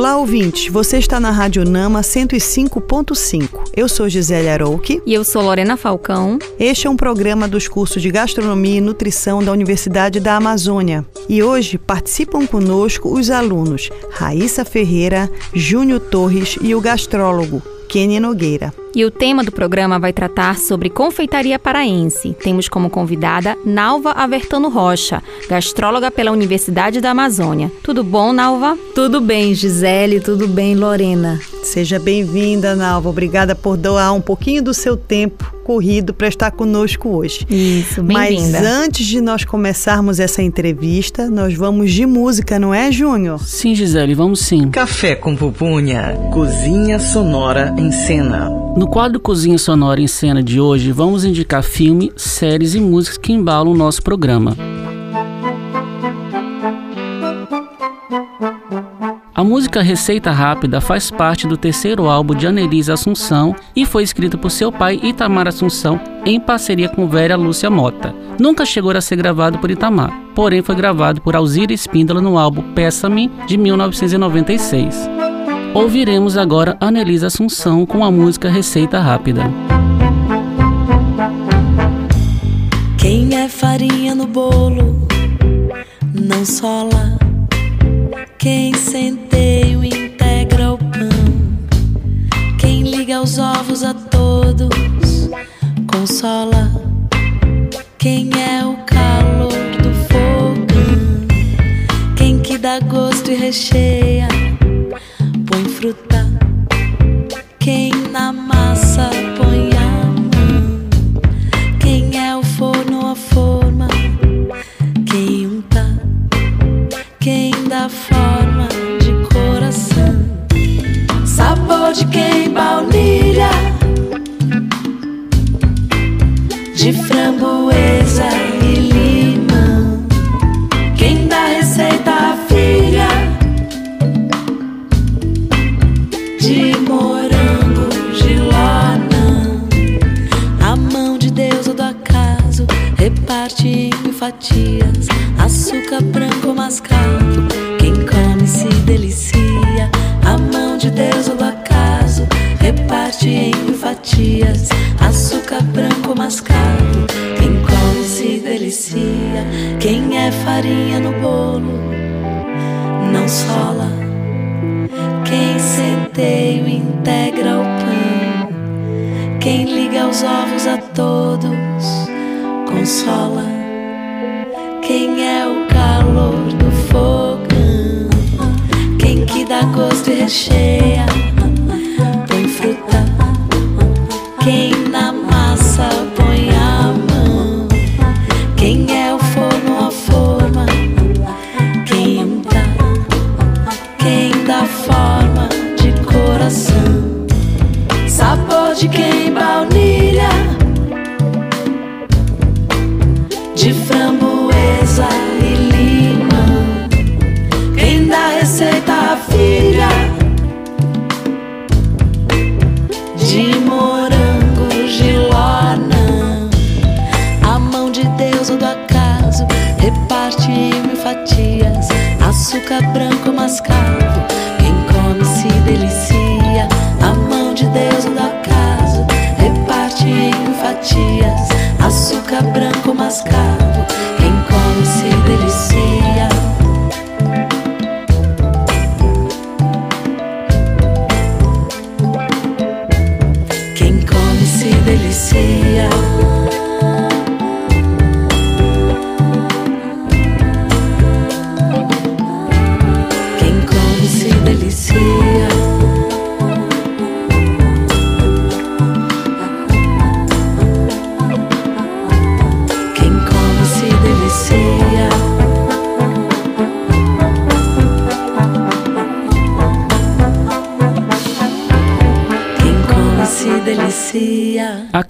Olá, ouvintes. Você está na Rádio Nama 105.5. Eu sou Gisele Arouque. E eu sou Lorena Falcão. Este é um programa dos cursos de Gastronomia e Nutrição da Universidade da Amazônia. E hoje participam conosco os alunos Raíssa Ferreira, Júnior Torres e o gastrólogo Kenny Nogueira. E o tema do programa vai tratar sobre confeitaria paraense. Temos como convidada Nalva Avertano Rocha, gastróloga pela Universidade da Amazônia. Tudo bom, Nalva? Tudo bem, Gisele, tudo bem, Lorena. Seja bem-vinda, Nalva. Obrigada por doar um pouquinho do seu tempo corrido para estar conosco hoje. Isso, bem-vinda. Mas antes de nós começarmos essa entrevista, nós vamos de música, não é, Júnior? Sim, Gisele, vamos sim. Café com pupunha, cozinha sonora em cena. No quadro Cozinha Sonora em Cena de hoje, vamos indicar filme, séries e músicas que embalam o nosso programa. A música Receita Rápida faz parte do terceiro álbum de Annelise Assunção e foi escrita por seu pai Itamar Assunção em parceria com Vera Lúcia Mota. Nunca chegou a ser gravado por Itamar, porém foi gravado por Alzira Espíndola no álbum Peça-me de 1996. Ouviremos agora Annelise Assunção com a música Receita Rápida. Quem é farinha no bolo não sola. Quem centeio integra o pão. Quem liga os ovos a todos consola. Quem é o calor do fogão. Quem que dá gosto e recheia, reparte em fatias. Açúcar branco mascavo, quem come se delicia. A mão de Deus do acaso reparte em fatias. Açúcar branco mascavo, quem come se delicia. Quem é farinha no bolo dá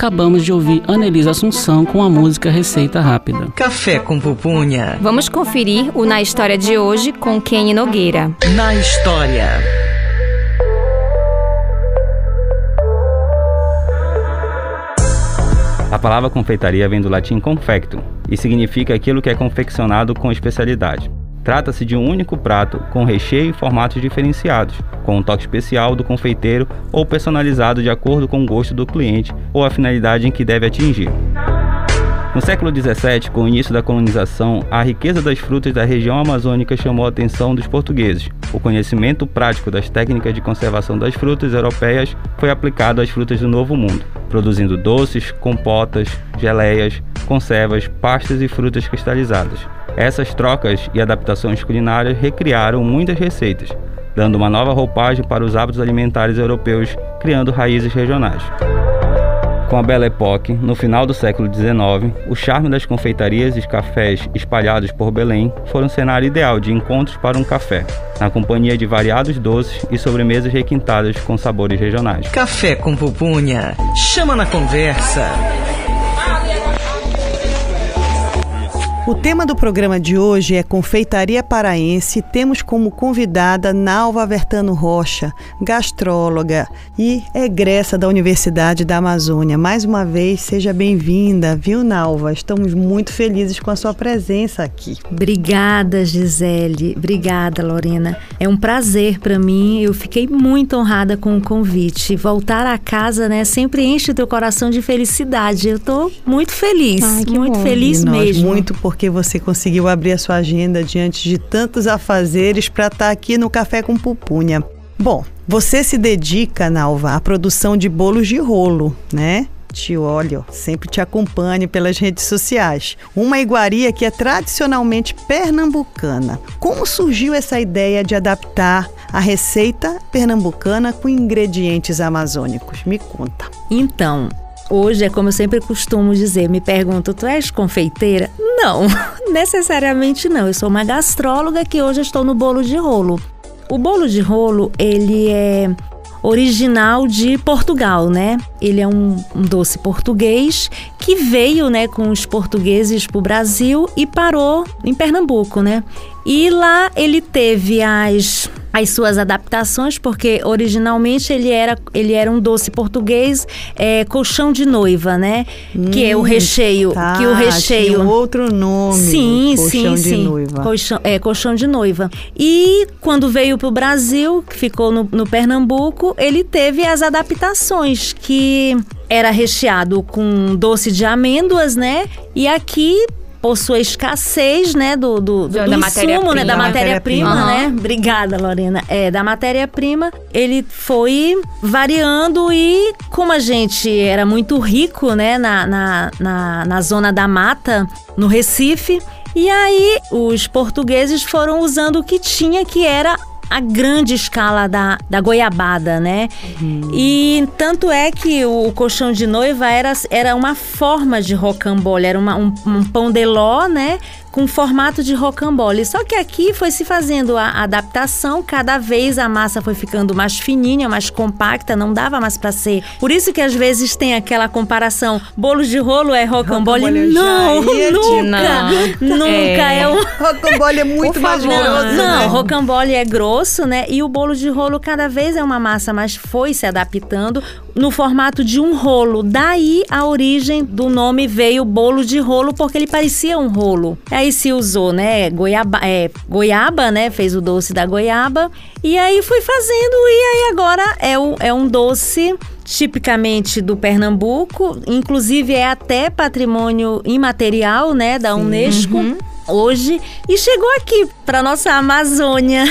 acabamos de ouvir Anelisa Assunção com a música Receita Rápida. Café com pupunha. Vamos conferir o Na História de hoje com Kenny Nogueira. Na História. A palavra confeitaria vem do latim confecto e significa aquilo que é confeccionado com especialidade. Trata-se de um único prato com recheio e formatos diferenciados, com um toque especial do confeiteiro ou personalizado de acordo com o gosto do cliente ou a finalidade em que deve atingir. No século XVII, com o início da colonização, a riqueza das frutas da região amazônica chamou a atenção dos portugueses. O conhecimento prático das técnicas de conservação das frutas europeias foi aplicado às frutas do Novo Mundo, produzindo doces, compotas, geleias, conservas, pastas e frutas cristalizadas. Essas trocas e adaptações culinárias recriaram muitas receitas, dando uma nova roupagem para os hábitos alimentares europeus, criando raízes regionais. Com a Belle Époque, no final do século XIX, o charme das confeitarias e cafés espalhados por Belém foram um cenário ideal de encontros para um café, na companhia de variados doces e sobremesas requintadas com sabores regionais. Café com pupunha, chama na conversa. O tema do programa de hoje é Confeitaria Paraense. Temos como convidada Nalva Vertano Rocha, gastróloga e egressa da Universidade da Amazônia. Mais uma vez, seja bem-vinda, viu, Nalva? Estamos muito felizes com a sua presença aqui. Obrigada, Gisele. Obrigada, Lorena. É um prazer para mim. Eu fiquei muito honrada com o convite. Voltar a casa, né, sempre enche o teu coração de felicidade. Eu tô muito feliz, Ai, muito bom. feliz E nós mesmo. Muito porque você conseguiu abrir a sua agenda diante de tantos afazeres para estar aqui no Café com Pupunha. Bom, você se dedica, Nalva, à produção de bolos de rolo, né? Te olho, sempre te acompanho pelas redes sociais. Uma iguaria que é tradicionalmente pernambucana. Como surgiu essa ideia de adaptar a receita pernambucana com ingredientes amazônicos? Me conta. Então, hoje é como eu sempre costumo dizer, me perguntam, tu és confeiteira? Não, necessariamente não. Eu sou uma gastróloga que hoje estou no bolo de rolo. O bolo de rolo, ele é original de Portugal, né? Ele é um, um doce português que veio, né, com os portugueses para o Brasil e parou em Pernambuco, né? E lá ele teve as as suas adaptações, porque originalmente ele era, ele era um doce português é, colchão de noiva, né? que é o Hum, recheio, Tá, que o tinha recheio outro nome. Sim, colchão sim, de sim. noiva. Colchão, é, colchão de noiva. E quando veio para o Brasil, que ficou no, no Pernambuco, ele teve as adaptações, que era recheado com doce de amêndoas, né? E aqui por sua escassez, né, do, do, do, Da do insumo, né, da Matéria-prima. matéria-prima, Aham. né? Obrigada, Lorena. É, da matéria-prima, ele foi variando e como a gente era muito rico, né, na, na, na, na zona da mata, no Recife, e aí os portugueses foram usando o que tinha, que era a grande escala da, da goiabada, né? E tanto é que o colchão de noiva era, era uma forma de rocambole, era uma- um, um pão de ló, né? Com formato de rocambole. Só que aqui foi se fazendo a adaptação, cada vez a massa foi ficando mais fininha, mais compacta, não dava mais pra ser. Por isso que às vezes tem aquela comparação: bolo de rolo é rocambole? Já Não, ia te nunca! Nunca é, um. Rocambole é muito mais grosso. né? Não, né? rocambole é grosso, né? E o bolo de rolo cada vez é uma massa, mas foi se adaptando no formato de um rolo. Daí a origem do nome veio bolo de rolo, porque ele parecia um rolo. Aí se usou, né? Goiaba, é, goiaba, né? Fez o doce da goiaba. E aí foi fazendo, e aí agora é, o, é um doce tipicamente do Pernambuco, inclusive é até patrimônio imaterial, né, da Unesco. Hoje e chegou aqui para nossa Amazônia.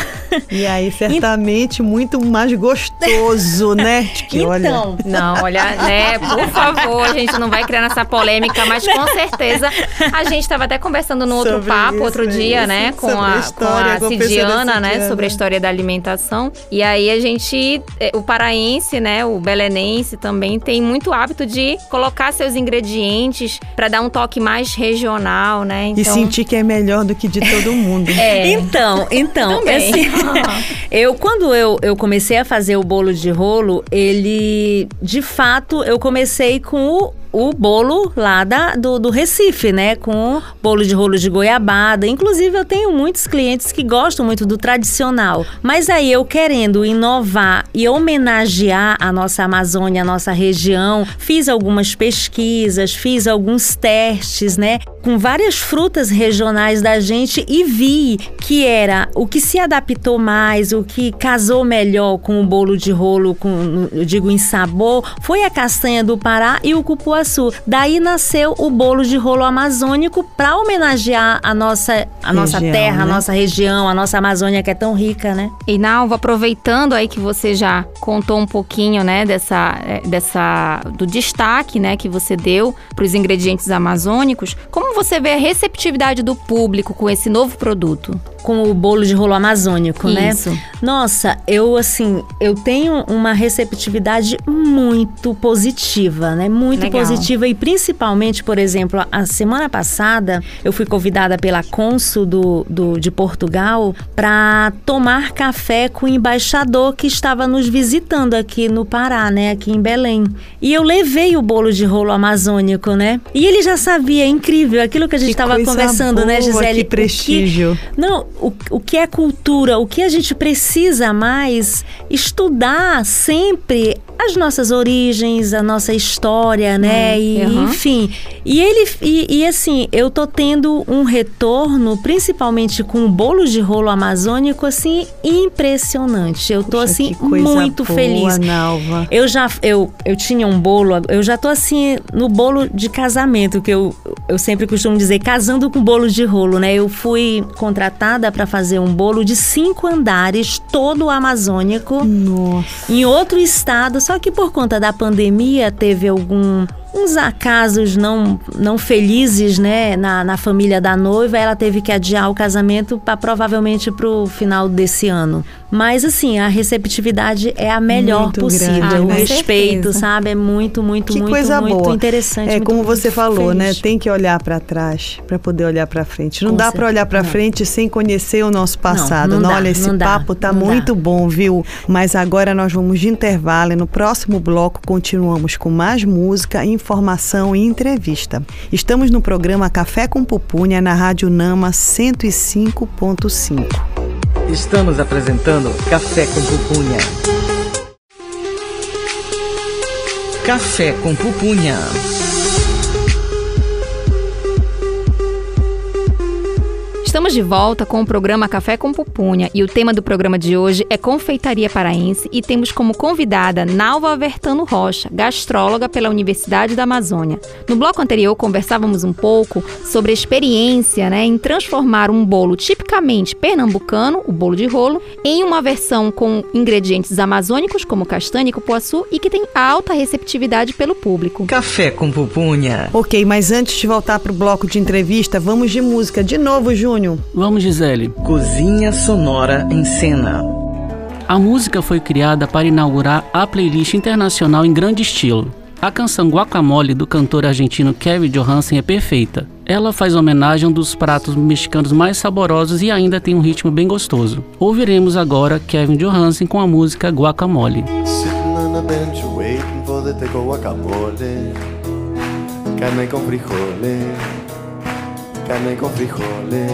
E aí, certamente, muito mais gostoso, né? Que olha, Então, Não, olha, né, por favor, a gente não vai criar essa polêmica, mas com certeza a gente estava até conversando no outro Sobre papo isso, outro dia, isso, né, com sobre a a, história, com a Cidiana, né, Cidiana. sobre a história da alimentação. E aí a gente, eh, o paraense, né, o belenense também tem muito hábito de colocar seus ingredientes para dar um toque mais regional, né? E sentir que é melhor do que de todo mundo. É, Então, então, assim, eu quando eu, eu comecei a fazer o bolo de rolo, ele, de fato, eu comecei com o o bolo lá da, do, do Recife, né? Com bolo de rolo de goiabada. Inclusive, eu tenho muitos clientes que gostam muito do tradicional. Mas aí eu querendo inovar e homenagear a nossa Amazônia, a nossa região, fiz algumas pesquisas, fiz alguns testes, né? Com várias frutas regionais da gente e vi que era o que se adaptou mais, o que casou melhor com o bolo de rolo, com, digo em sabor, foi a castanha do Pará e o cupuaçu Cupuaçu. Daí nasceu o bolo de rolo amazônico para homenagear a nossa, a nossa terra, né? a nossa região, a nossa Amazônia que é tão rica, né? E Nalva, aproveitando aí que você já contou um pouquinho, né, dessa, é, dessa do destaque, né, que você deu para os ingredientes amazônicos, como você vê a receptividade do público com esse novo produto? Com o bolo de rolo amazônico, né? Isso. né? Nossa, eu assim, eu tenho uma receptividade muito positiva, né? Muito Legal. positiva e principalmente, por exemplo, a semana passada eu fui convidada pela cônsul do, do de Portugal para tomar café com o embaixador que estava nos visitando aqui no Pará, né? Aqui em Belém. E eu levei o bolo de rolo amazônico, né? E ele já sabia, é incrível, aquilo que a gente estava conversando, né, boa, Gisele? Que prestígio. Que, não, o, o que é cultura, o que a gente precisa mais estudar sempre as nossas origens, a nossa história, né? Hum, e, uhum. Enfim. E ele e, e, assim, eu tô tendo um retorno, principalmente com o bolo de rolo amazônico, assim, impressionante. Eu tô assim muito boa, feliz. Nalva. Eu já eu, eu tinha um bolo, eu já tô assim no bolo de casamento, que eu, eu sempre costumo dizer, casando com bolo de rolo, né? Eu fui contratada para fazer um bolo de cinco andares, todo amazônico, Nossa. em outro estado, só que por conta da pandemia teve algum uns acasos não, não felizes, né, na, na família da noiva, ela teve que adiar o casamento para provavelmente para o final desse ano. Mas assim, a receptividade é a melhor Muito possível, grande, o né? respeito, Certeza. sabe, é muito, muito, Que muito, coisa muito boa. interessante. É muito como você falou, né? Tem que olhar para trás para poder olhar para frente. Não Com dá para olhar para frente sem conhecer o nosso passado. não dá, olha, esse não dá, papo tá não dá. muito bom, viu? Mas agora nós vamos de intervalo e no próximo bloco continuamos com mais música, informação e entrevista. Estamos no programa Café com Pupunha na Rádio Nama 105.5. Estamos apresentando Café com Pupunha. Café com Pupunha. Estamos de volta com o programa Café com Pupunha e o tema do programa de hoje é confeitaria paraense e temos como convidada Nalva Vertano Rocha, gastróloga pela Universidade da Amazônia. No bloco anterior conversávamos um pouco sobre a experiência né, em transformar um bolo tipicamente pernambucano, o bolo de rolo, em uma versão com ingredientes amazônicos como castanha e cupuaçu e que tem alta receptividade pelo público. Café com Pupunha. Ok, mas antes de voltar para o bloco de entrevista, vamos de música de novo, Júnior. Vamos, Gisele. Cozinha Sonora em Cena. A música foi criada para inaugurar a playlist internacional em grande estilo. A canção Guacamole do cantor argentino Kevin Johansen é perfeita. Ela faz homenagem a um dos pratos mexicanos mais saborosos e ainda tem um ritmo bem gostoso. Ouviremos agora Kevin Johansen com a música Guacamole. Sitting Carne con frijoles.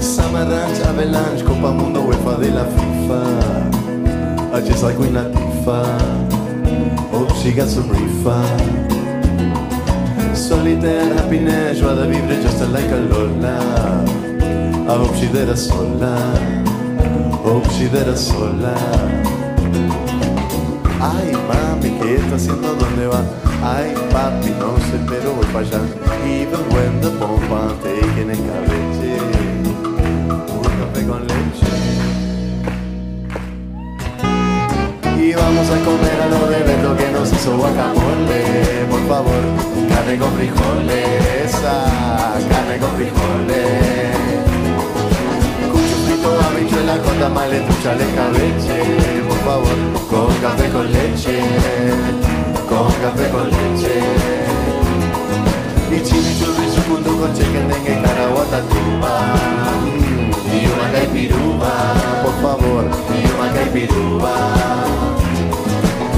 Summer Ranch, Avalanche, Copa Mundo, UEFA de la FIFA. I just like Queen Latifah. Oh, hope she got some reefer. Solitaire happiness, joie de vivre just like a Lola. I hope she did a sola. Hope she did a sola. Ay, mami, ¿qué está haciendo? ¿Dónde va? Ay, papi, no sé, pero voy para allá. Even when the bomb I'm taking escabeche. Un café con leche. Y vamos a comer a lo de Beto que nos hizo guacamole. Por favor, carne con frijoles. Esa, carne con frijoles. Pulpo, habichuela, con tamales, tu chaleca, leche Por favor, con café con leche Con café con leche Y chimichurri, chupundu, con chicken, dengue, caraguata, tumba y una caipiruba, por favor, y una caipiruba.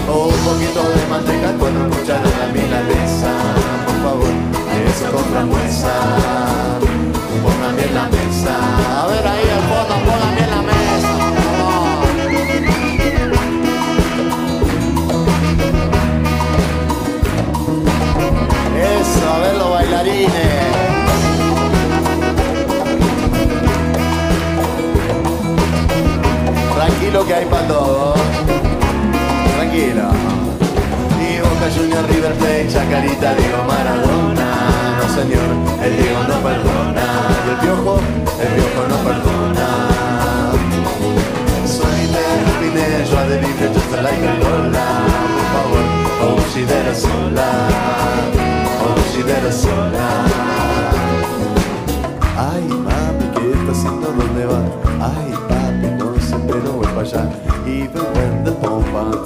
O un poquito de manteca con un cuchara de la milanesa, por favor, eso con frambuesa póngame en la mesa. A ver ahí al fondo, póngame en la mesa. Eso, a ver los bailarines. Tranquilo que hay para todo.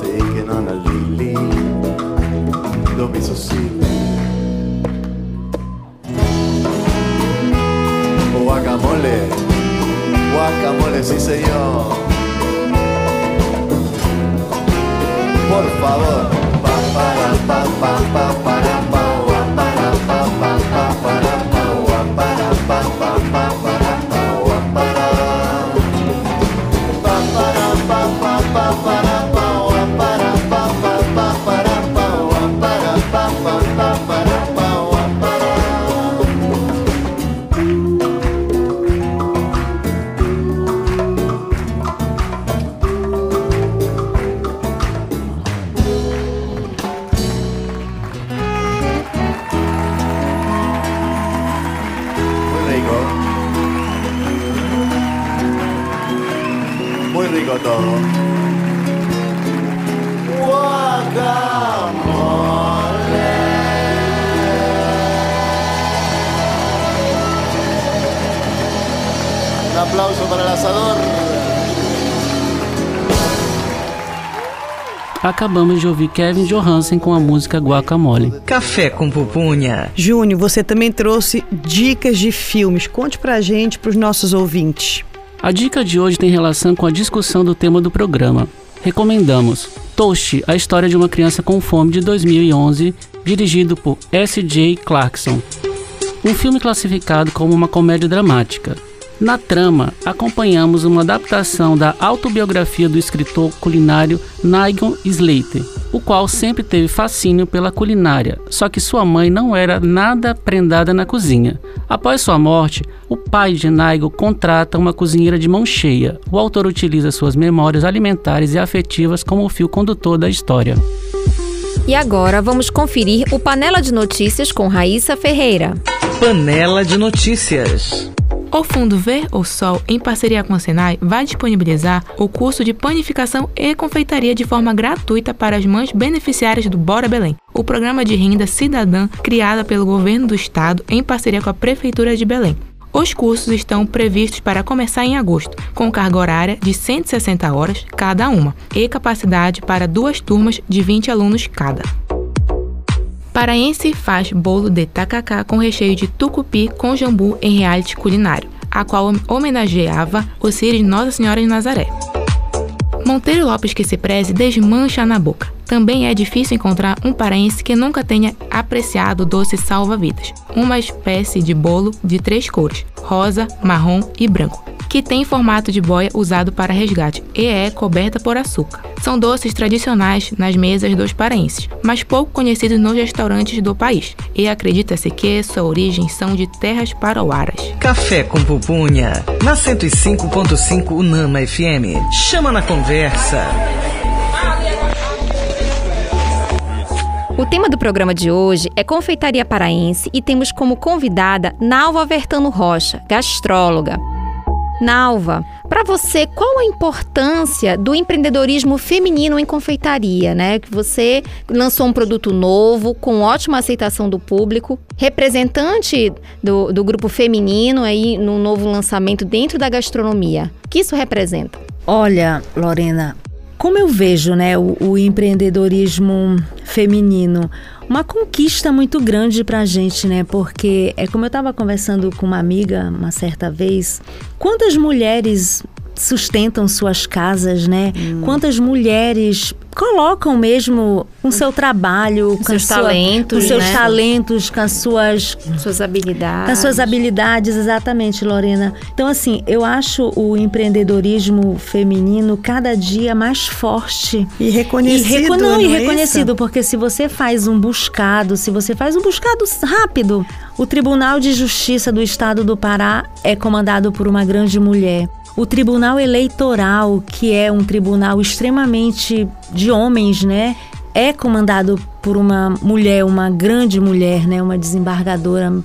Taking on a lily, don't be so silly. Guacamole, guacamole, sí señor. Por favor. Pa, pa, pa, pa, para, pa, aplauso para el asador. Acabamos de ouvir Kevin Johansen com a música Guacamole. Café com pupunha. Júnior, você também trouxe dicas de filmes. Conte pra gente, pros nossos ouvintes. A dica de hoje tem relação com a discussão do tema do programa. Recomendamos Toast, a história de uma criança com fome de 2011, dirigido por S.J. Clarkson. Um filme classificado como uma comédia dramática. Na trama, acompanhamos uma adaptação da autobiografia do escritor culinário Nigel Slater, o qual sempre teve fascínio pela culinária, só que sua mãe não era nada prendada na cozinha. Após sua morte, o pai de Nigel contrata uma cozinheira de mão cheia. O autor utiliza suas memórias alimentares e afetivas como o fio condutor da história. E agora vamos conferir o Panela de Notícias com Raíssa Ferreira. Panela de notícias. O Fundo Ver o Sol, em parceria com a Senai, vai disponibilizar o curso de panificação e confeitaria de forma gratuita para as mães beneficiárias do Bora Belém, o programa de renda cidadã criado pelo governo do estado em parceria com a Prefeitura de Belém. Os cursos estão previstos para começar em agosto, com carga horária de 160 horas cada uma e capacidade para duas turmas de 20 alunos cada. Paraense faz bolo de tacacá com recheio de tucupi com jambu em reality culinário, a qual homenageava o Círio de Nossa Senhora de Nazaré. Monteiro Lopes que se preze desmancha na boca. Também é difícil encontrar um paraense que nunca tenha apreciado o doce salva-vidas, uma espécie de bolo de três cores, rosa, marrom e branco, que tem formato de boia usado para resgate e é coberta por açúcar. São doces tradicionais nas mesas dos paraenses, mas pouco conhecidos nos restaurantes do país, e acredita-se que sua origem são de terras parauaras. Café com pupunha. Na 105.5 Unama FM. Chama na conversa. O tema do programa de hoje é confeitaria paraense e temos como convidada Nalva Vertano Rocha, gastróloga. Nalva, para você, qual a importância do empreendedorismo feminino em confeitaria, né? Que você lançou um produto novo, com ótima aceitação do público, representante do, do grupo feminino aí no novo lançamento dentro da gastronomia. O que isso representa? Olha, Lorena, como eu vejo né, o, o empreendedorismo feminino, uma conquista muito grande pra gente, né? Porque é como eu estava conversando com uma amiga uma certa vez, quantas mulheres sustentam suas casas, né? Quantas mulheres colocam mesmo com seu trabalho, com, seus sua- talentos, com seus né? talentos, com as suas Suas habilidades. com as suas habilidades, exatamente, Lorena. Então, assim, eu acho o empreendedorismo feminino cada dia mais forte. E reconhecido. E, reco- não, não e é reconhecido, isso? porque se você faz um buscado, se você faz um buscado rápido, o Tribunal de Justiça do Estado do Pará é comandado por uma grande mulher. O Tribunal Eleitoral, que é um tribunal extremamente de homens, né? É comandado por uma mulher, uma grande mulher, né? Uma desembargadora,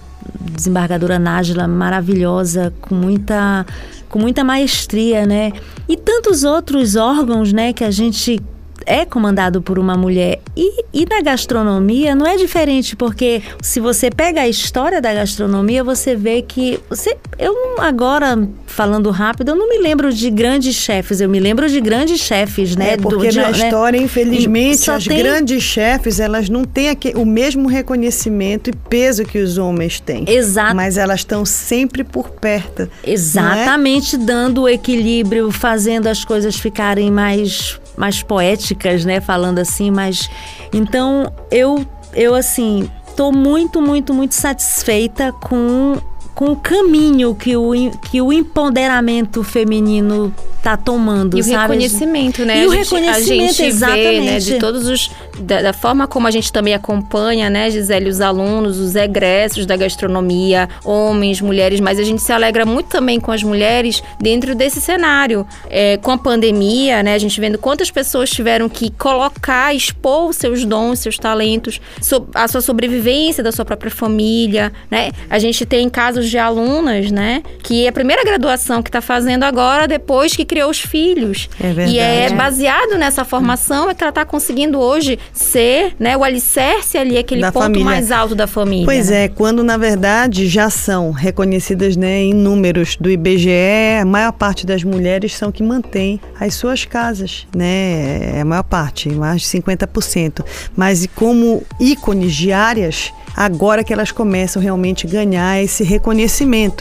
desembargadora Nájila, maravilhosa, com muita, com muita maestria, né? E tantos outros órgãos, né? Que a gente é comandado por uma mulher. E, e na gastronomia não é diferente, porque se você pega a história da gastronomia, você vê que. Você, eu agora, falando rápido, eu não me lembro de grandes chefes, eu me lembro de grandes chefes, né? É, do- porque de- na né? história, infelizmente, Só as tem- grandes chefes, elas não têm o mesmo reconhecimento e peso que os homens têm. Exato. Mas elas estão sempre por perto. Exatamente, dando o equilíbrio, fazendo as coisas ficarem mais, mais poéticas, né? Falando assim, mas. Então, eu, eu assim, tô muito, muito, muito satisfeita com, com o caminho que o, que o empoderamento feminino tá tomando, E o sabe? reconhecimento, né? E o gente, reconhecimento, a gente vê, né, exatamente. de todos os da, da forma como a gente também acompanha, né, Gisele, os alunos, os egressos da gastronomia, homens, mulheres, mas a gente se alegra muito também com as mulheres dentro desse cenário. É, com a pandemia, né, a gente vendo quantas pessoas tiveram que colocar, expor os seus dons, seus talentos, so- a sua sobrevivência da sua própria família, né? A gente tem casos de alunas, né, que é a primeira graduação que está fazendo agora depois que criou os filhos. É E é verdade. baseado nessa formação é que ela está conseguindo hoje ser, né, o alicerce ali, aquele Da ponto família. mais alto da família. Pois né? é, quando na verdade já são reconhecidas né, em números do IBGE, a maior parte das mulheres são que mantêm as suas casas, né? É a maior parte, mais de 50%. Mas e como ícones diárias, agora que elas começam realmente a ganhar esse reconhecimento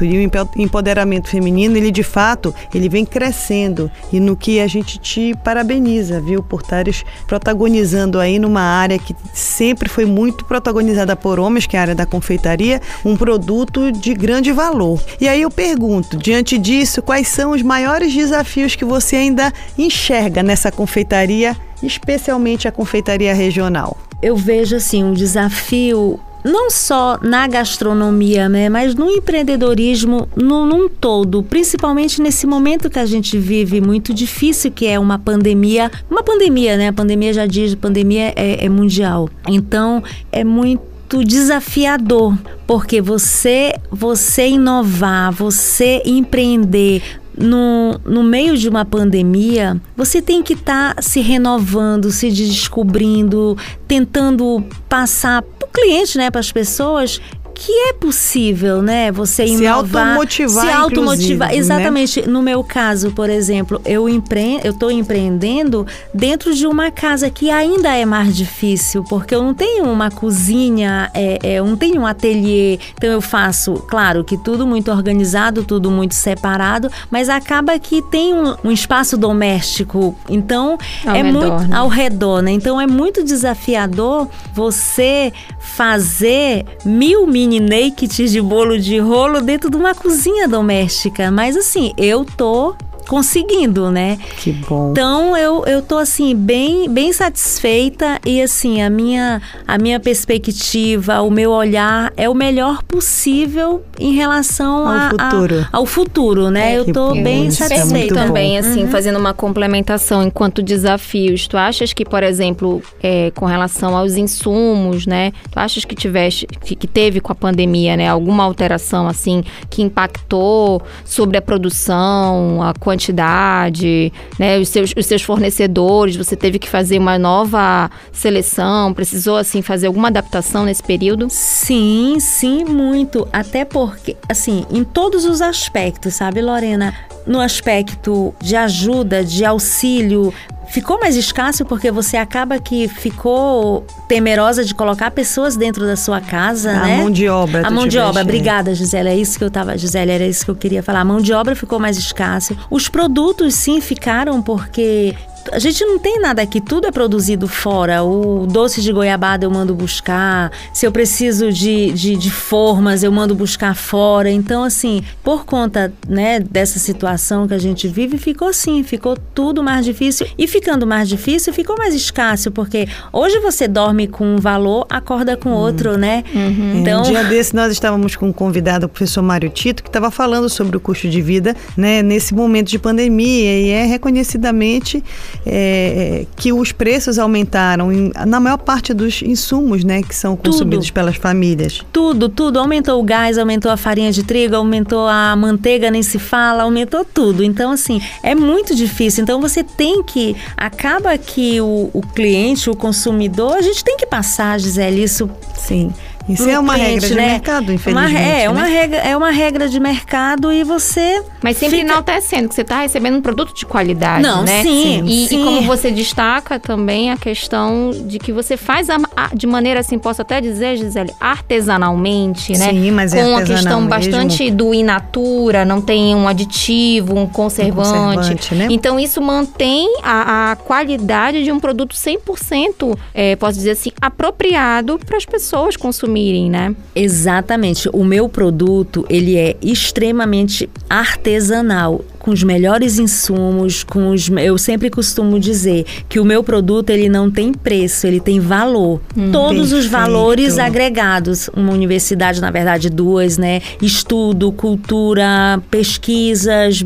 e o empo- empoderamento feminino, ele de fato, ele vem crescendo e no que a gente te parabeniza, viu, por estares protagonizando aí numa área que sempre foi muito protagonizada por homens, que é a área da confeitaria, um produto de grande valor. E aí eu pergunto, diante disso, quais são os maiores desafios que você ainda enxerga nessa confeitaria, especialmente a confeitaria regional? eu vejo assim um desafio não só na gastronomia, né, mas no empreendedorismo no, num todo, principalmente nesse momento que a gente vive muito difícil, que é uma pandemia, uma pandemia, né? A pandemia já diz, pandemia é, é mundial. Então é muito desafiador, porque você você inovar, você empreender no, no meio de uma pandemia, você tem que estar se renovando, se descobrindo, tentando passar cliente, né, para as pessoas, que é possível, né? Você Se inovar, automotivar, se automotivar. né? Exatamente. No meu caso, por exemplo, eu empre... eu estou empreendendo dentro de uma casa que ainda é mais difícil, porque eu não tenho uma cozinha, é, é, eu não tenho um ateliê. Então eu faço, claro, que tudo muito organizado, tudo muito separado, mas acaba que tem um, um espaço doméstico. Então Ao é redor, muito né? ao redor, né? Então é muito desafiador você fazer mil mini nakeds de bolo de rolo dentro de uma cozinha doméstica. Mas assim, eu tô conseguindo, né? Que bom. Então eu, eu tô assim bem bem satisfeita e assim a minha a minha perspectiva, o meu olhar é o melhor possível em relação Ao a- a- futuro. ao futuro, né? É, eu tô bom, bem isso é satisfeita. bom. também, Uhum. assim, fazendo uma complementação enquanto desafios. Tu achas que, por exemplo, é, com relação aos insumos, né? Tu achas que tiveste, que, que teve com a pandemia, né? Alguma alteração, assim, que impactou sobre a produção, a quantidade, né? Os seus, os seus fornecedores, você teve que fazer uma nova seleção, precisou, assim, fazer alguma adaptação nesse período? Sim, sim, muito. Até porque, assim, em todos os aspectos, sabe, Lorena? No aspecto de ajuda, de auxílio, ficou mais escasso porque você acaba que ficou temerosa de colocar pessoas dentro da sua casa, A né? mão de obra. A mão de obra, obrigada, Gisele. É isso que eu tava. Gisele, era isso que eu queria falar. A mão de obra ficou mais escassa. Os produtos, sim, ficaram porque a gente não tem nada aqui, tudo é produzido fora. O doce de goiabada eu mando buscar, se eu preciso de, de, de formas, eu mando buscar fora. Então, assim, por conta né, dessa situação que a gente vive, ficou assim, ficou tudo mais difícil. E ficando mais difícil, ficou mais escasso, porque hoje você dorme com um valor, acorda com outro, né? Uhum. Então, um dia desse nós estávamos com um convidado, o professor Mário Tito, que estava falando sobre o custo de vida, né, nesse momento de pandemia, e é reconhecidamente é, que os preços aumentaram em, na maior parte dos insumos, né, que são consumidos tudo, pelas famílias. Tudo, tudo. Aumentou o gás, aumentou a farinha de trigo, aumentou a manteiga, nem se fala, aumentou tudo. Então, assim, é muito difícil. Então, você tem que. Acaba que o, o cliente, o consumidor, a gente tem que passar, Gisele, isso. Sim. Isso é uma regra de né? mercado, infelizmente. Uma, é, né? uma regra, é uma regra de mercado e você. Mas sempre fica... enaltecendo que você está recebendo um produto de qualidade, Não, né? Sim, e, sim. e como você destaca também a questão de que você faz a, a, de maneira assim, posso até dizer, Gisele, artesanalmente, né? Sim, mas é Com a questão mesmo. bastante do in natura, não tem um aditivo, um conservante. Um conservante né? Então isso mantém a, a qualidade de um produto 100%, é, posso dizer assim, apropriado para as pessoas consumirem, né? Exatamente. O meu produto, ele é extremamente artesanal com os melhores insumos, com os eu sempre costumo dizer que o meu produto ele não tem preço, ele tem valor. Hum, Todos perfeito. os valores agregados, uma universidade, na verdade, duas, né? Estudo, cultura, pesquisas,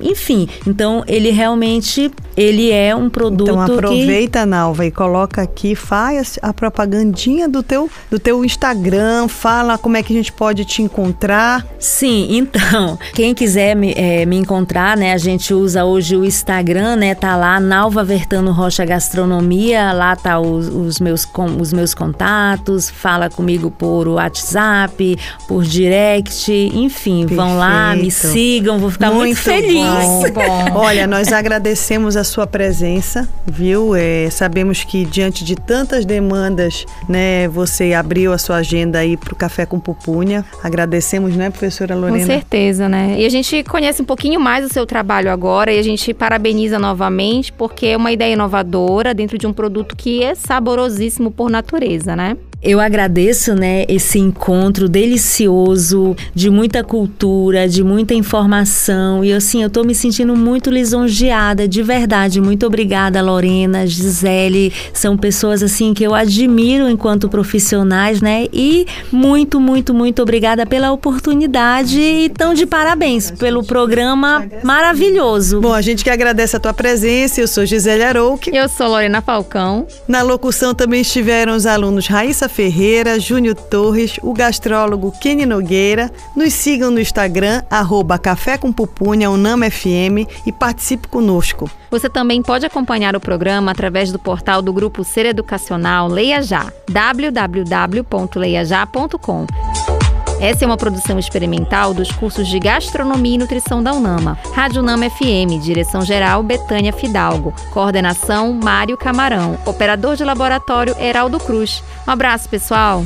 enfim. Então, ele realmente ele é um produto Então aproveita, que... Nalva, e coloca aqui, faz a propagandinha do teu do teu Instagram, fala como é que a gente pode te encontrar. Sim, então, quem quiser me, é, me encontrar encontrar, né? A gente usa hoje o Instagram, né? Tá lá, Nalva Vertano Rocha Gastronomia, lá tá os, os meus, com, os meus contatos, fala comigo por WhatsApp, por direct, enfim, Perfeito. vão lá, me sigam, vou ficar muito, muito feliz. Bom. bom. Olha, nós agradecemos a sua presença, viu? É, sabemos que diante de tantas demandas, né, você abriu a sua agenda aí para o Café com Pupunha. Agradecemos, né, professora Lorena? Com certeza, né? E a gente conhece um pouquinho mais o seu trabalho agora e a gente parabeniza novamente porque é uma ideia inovadora dentro de um produto que é saborosíssimo por natureza, né? Eu agradeço, né, esse encontro delicioso, de muita cultura, de muita informação. E assim, eu tô me sentindo muito lisonjeada, de verdade. Muito obrigada, Lorena, Gisele. São pessoas assim que eu admiro enquanto profissionais, né? E muito, muito, muito obrigada pela oportunidade e tão de parabéns pelo programa maravilhoso. Bom, a gente que agradece a tua presença. Eu sou Gisele Arouque. Eu sou Lorena Falcão. Na locução também estiveram os alunos Raíssa Ferreira, Júnior Torres, o gastrólogo Kenny Nogueira. Nos sigam no Instagram, arroba Café com Pupunha, FM e participe conosco. Você também pode acompanhar o programa através do portal do Grupo Ser Educacional Leia Já, www.leiajá.com. Essa é uma produção experimental dos cursos de Gastronomia e Nutrição da UNAMA. Rádio UNAMA FM, direção-geral Betânia Fidalgo. Coordenação Mário Camarão. Operador de laboratório Heraldo Cruz. Um abraço, pessoal.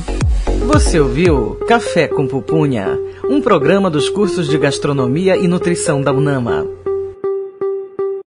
Você ouviu Café com Pupunha, um programa dos cursos de Gastronomia e Nutrição da UNAMA.